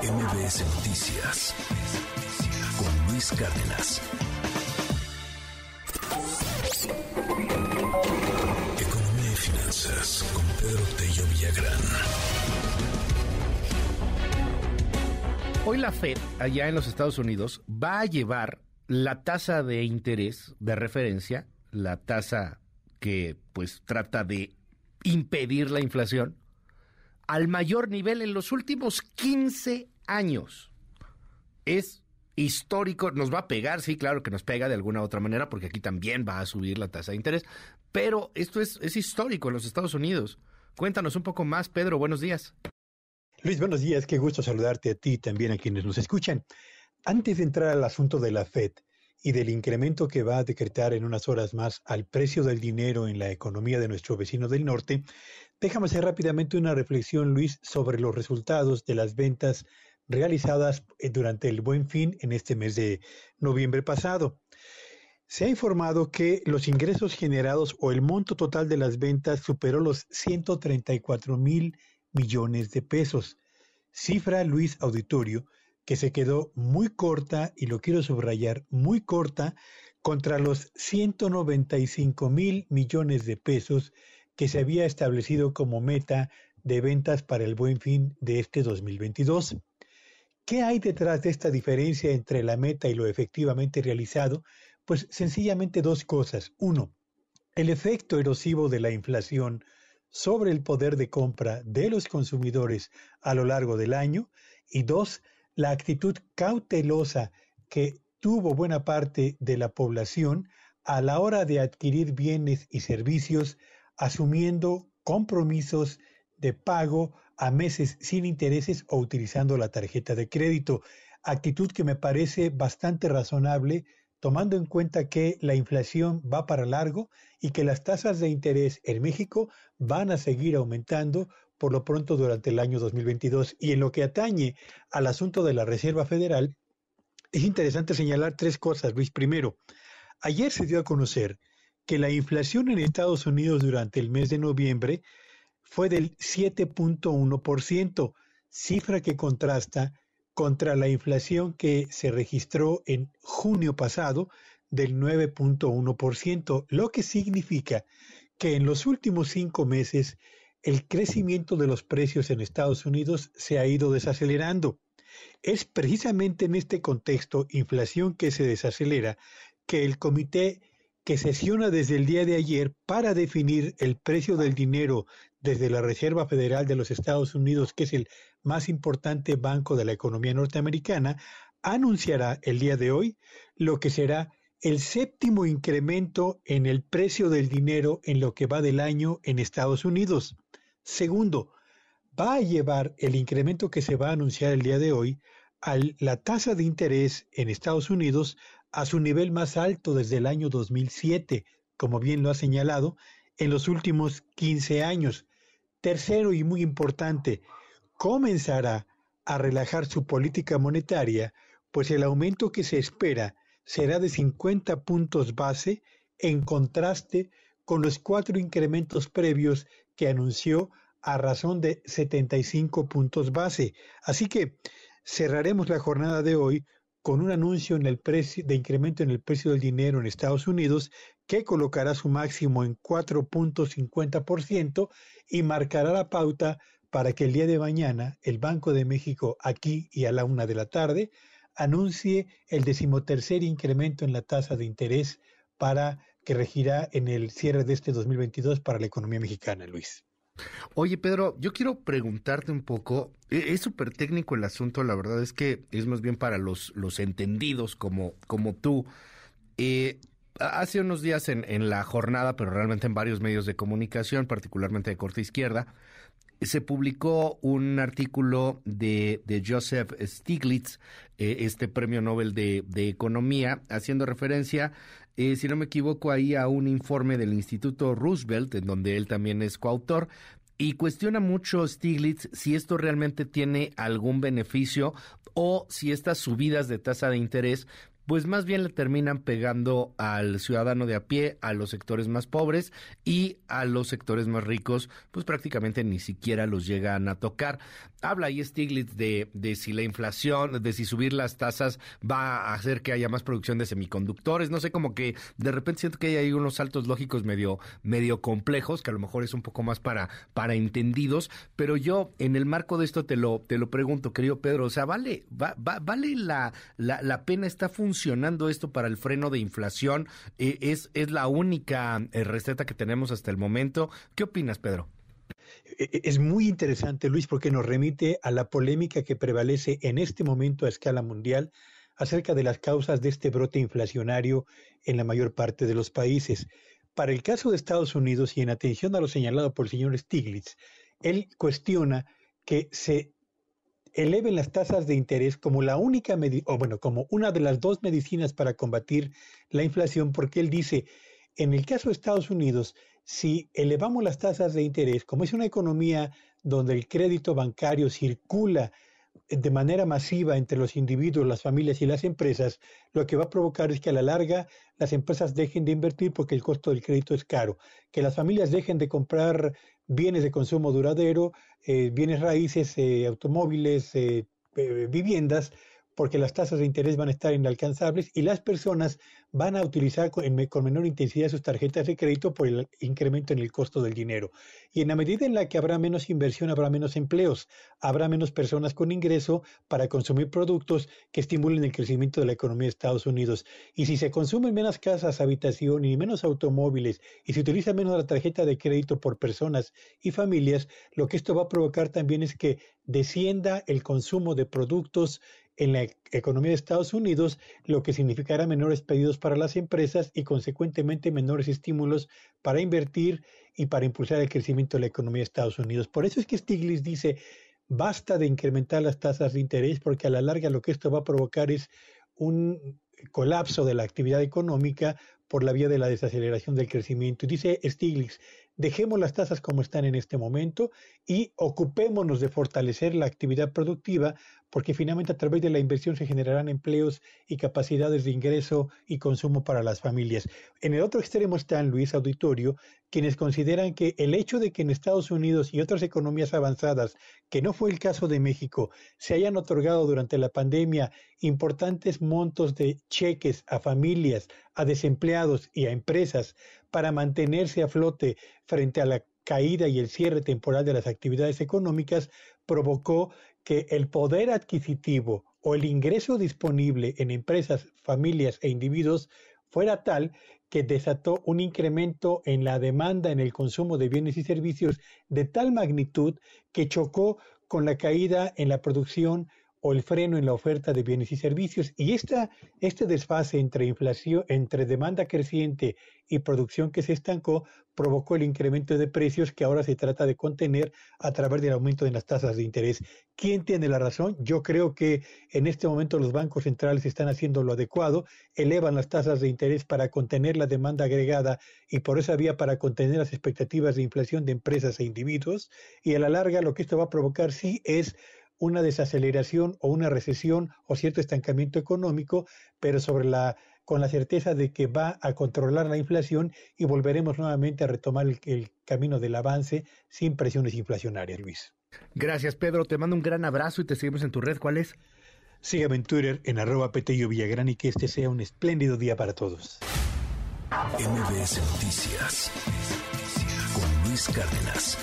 MBS Noticias con Luis Cárdenas. Economía y finanzas con Pedro Tello Villagrán. Hoy la Fed, allá en los Estados Unidos, va a llevar la tasa de interés de referencia, la tasa que pues trata de impedir la inflación, al mayor nivel en los últimos 15 años. Es histórico, nos va a pegar, sí, claro que nos pega de alguna otra manera, porque aquí también va a subir la tasa de interés, pero esto es, es histórico en los Estados Unidos. Cuéntanos un poco más, Pedro, buenos días. Luis, buenos días, qué gusto saludarte a ti y también a quienes nos escuchan. Antes de entrar al asunto de la Fed y del incremento que va a decretar en unas horas más al precio del dinero en la economía de nuestro vecino del norte, déjame hacer rápidamente una reflexión, Luis, sobre los resultados de las ventas realizadas eh, durante el buen fin en este mes de noviembre pasado. Se ha informado que los ingresos generados o el monto total de las ventas superó los 134 mil millones de pesos. Cifra Luis Auditorio que se quedó muy corta, y lo quiero subrayar, muy corta, contra los 195 mil millones de pesos que se había establecido como meta de ventas para el buen fin de este 2022. ¿Qué hay detrás de esta diferencia entre la meta y lo efectivamente realizado? Pues sencillamente dos cosas. Uno, el efecto erosivo de la inflación sobre el poder de compra de los consumidores a lo largo del año. Y dos, la actitud cautelosa que tuvo buena parte de la población a la hora de adquirir bienes y servicios, asumiendo compromisos de pago a meses sin intereses o utilizando la tarjeta de crédito. Actitud que me parece bastante razonable tomando en cuenta que la inflación va para largo y que las tasas de interés en México van a seguir aumentando por lo pronto durante el año 2022. Y en lo que atañe al asunto de la Reserva Federal, es interesante señalar tres cosas, Luis. Primero, ayer se dio a conocer que la inflación en Estados Unidos durante el mes de noviembre fue del 7.1%, cifra que contrasta contra la inflación que se registró en junio pasado del 9.1%, lo que significa que en los últimos cinco meses el crecimiento de los precios en Estados Unidos se ha ido desacelerando. Es precisamente en este contexto, inflación que se desacelera, que el comité que sesiona desde el día de ayer para definir el precio del dinero desde la Reserva Federal de los Estados Unidos, que es el más importante banco de la economía norteamericana, anunciará el día de hoy lo que será el séptimo incremento en el precio del dinero en lo que va del año en Estados Unidos. Segundo, va a llevar el incremento que se va a anunciar el día de hoy a la tasa de interés en Estados Unidos a su nivel más alto desde el año 2007, como bien lo ha señalado, en los últimos 15 años. Tercero y muy importante, comenzará a relajar su política monetaria, pues el aumento que se espera será de 50 puntos base en contraste con los cuatro incrementos previos que anunció a razón de 75 puntos base. Así que cerraremos la jornada de hoy con un anuncio en el precio, de incremento en el precio del dinero en Estados Unidos que colocará su máximo en 4.50% y marcará la pauta para que el día de mañana el Banco de México aquí y a la una de la tarde anuncie el decimotercer incremento en la tasa de interés para que regirá en el cierre de este 2022 para la economía mexicana, Luis. Oye, Pedro, yo quiero preguntarte un poco, e, es súper técnico el asunto, la verdad es que es más bien para los, los entendidos como, como tú. Eh, hace unos días en, en la jornada, pero realmente en varios medios de comunicación, particularmente de corte izquierda, se publicó un artículo de, de Joseph Stiglitz, eh, este premio Nobel de, Economía, haciendo referencia eh, si no me equivoco, ahí a un informe del Instituto Roosevelt, en donde él también es coautor, y cuestiona mucho Stiglitz si esto realmente tiene algún beneficio o si estas subidas de tasa de interés pues más bien le terminan pegando al ciudadano de a pie, a los sectores más pobres y a los sectores más ricos, pues prácticamente ni siquiera los llegan a tocar. Habla ahí Stiglitz de, si la inflación, de si subir las tasas va a hacer que haya más producción de semiconductores, no sé, como que de repente siento que hay ahí unos saltos lógicos medio, medio complejos, que a lo mejor es un poco más para, para entendidos, pero yo en el marco de esto te lo, te lo pregunto, querido Pedro, o sea, ¿vale, va, vale la, la, pena, está funcionando esto para el freno de inflación? Eh, ¿Es, es la única eh, receta que tenemos hasta el momento? ¿Qué opinas, Pedro? E, e, es muy interesante, Luis, porque nos remite a la polémica que prevalece en este momento a escala mundial acerca de las causas de este brote inflacionario en la mayor parte de los países. Para el caso de Estados Unidos, y en atención a lo señalado por el señor Stiglitz, él cuestiona que se eleven las tasas de interés como la única o bueno, como una de las dos medicinas para combatir la inflación, porque él dice, en el caso de Estados Unidos, si elevamos las tasas de interés, como es una economía donde el crédito bancario circula de manera masiva entre los individuos, las familias y las empresas, lo que va a provocar es que a la larga las empresas dejen de invertir porque el costo del crédito es caro, que las familias dejen de comprar bienes de consumo duradero, eh, bienes raíces, eh, automóviles, eh, viviendas, porque las tasas de interés van a estar inalcanzables y las personas van a utilizar con, menor intensidad sus tarjetas de crédito por el incremento en el costo del dinero. Y en la medida en la que habrá menos inversión, habrá menos empleos, habrá menos personas con ingreso para consumir productos que estimulen el crecimiento de la economía de Estados Unidos. Y si se consumen menos casas, habitación y menos automóviles y se utiliza menos la tarjeta de crédito por personas y familias, lo que esto va a provocar también es que descienda el consumo de productos en la economía de Estados Unidos, lo que significará menores pedidos para las empresas y consecuentemente menores estímulos para invertir y para impulsar el crecimiento de la economía de Estados Unidos. Por eso es que Stiglitz dice, basta de incrementar las tasas de interés porque a la larga lo que esto va a provocar es un colapso de la actividad económica por la vía de la desaceleración del crecimiento. Y dice Stiglitz, dejemos las tasas como están en este momento y ocupémonos de fortalecer la actividad productiva, porque finalmente a través de la inversión se generarán empleos y capacidades de ingreso y consumo para las familias. En el otro extremo está Luis Auditorio, quienes consideran que el hecho de que en Estados Unidos y otras economías avanzadas, que no fue el caso de México, se hayan otorgado durante la pandemia importantes montos de cheques a familias, a desempleados y a empresas para mantenerse a flote frente a la caída y el cierre temporal de las actividades económicas, provocó que el poder adquisitivo o el ingreso disponible en empresas, familias e individuos fuera tal que desató un incremento en la demanda en el consumo de bienes y servicios de tal magnitud que chocó con la caída en la producción o el freno en la oferta de bienes y servicios. Y esta, este desfase entre inflación, entre demanda creciente y producción que se estancó, provocó el incremento de precios que ahora se trata de contener a través del aumento de las tasas de interés. ¿Quién tiene la razón? Yo creo que en este momento los bancos centrales están haciendo lo adecuado, elevan las tasas de interés para contener la demanda agregada y por esa vía para contener las expectativas de inflación de empresas e individuos. Y a la larga lo que esto va a provocar sí es una desaceleración o una recesión o cierto estancamiento económico, pero sobre la con la certeza de que va a controlar la inflación y volveremos nuevamente a retomar el, camino del avance sin presiones inflacionarias, Luis. Gracias, Pedro. Te mando un gran abrazo y te seguimos en tu red. ¿Cuál es? Sígueme en Twitter en arroba Petello Villagrán y que este sea un espléndido día para todos. MBS Noticias con Luis Cárdenas.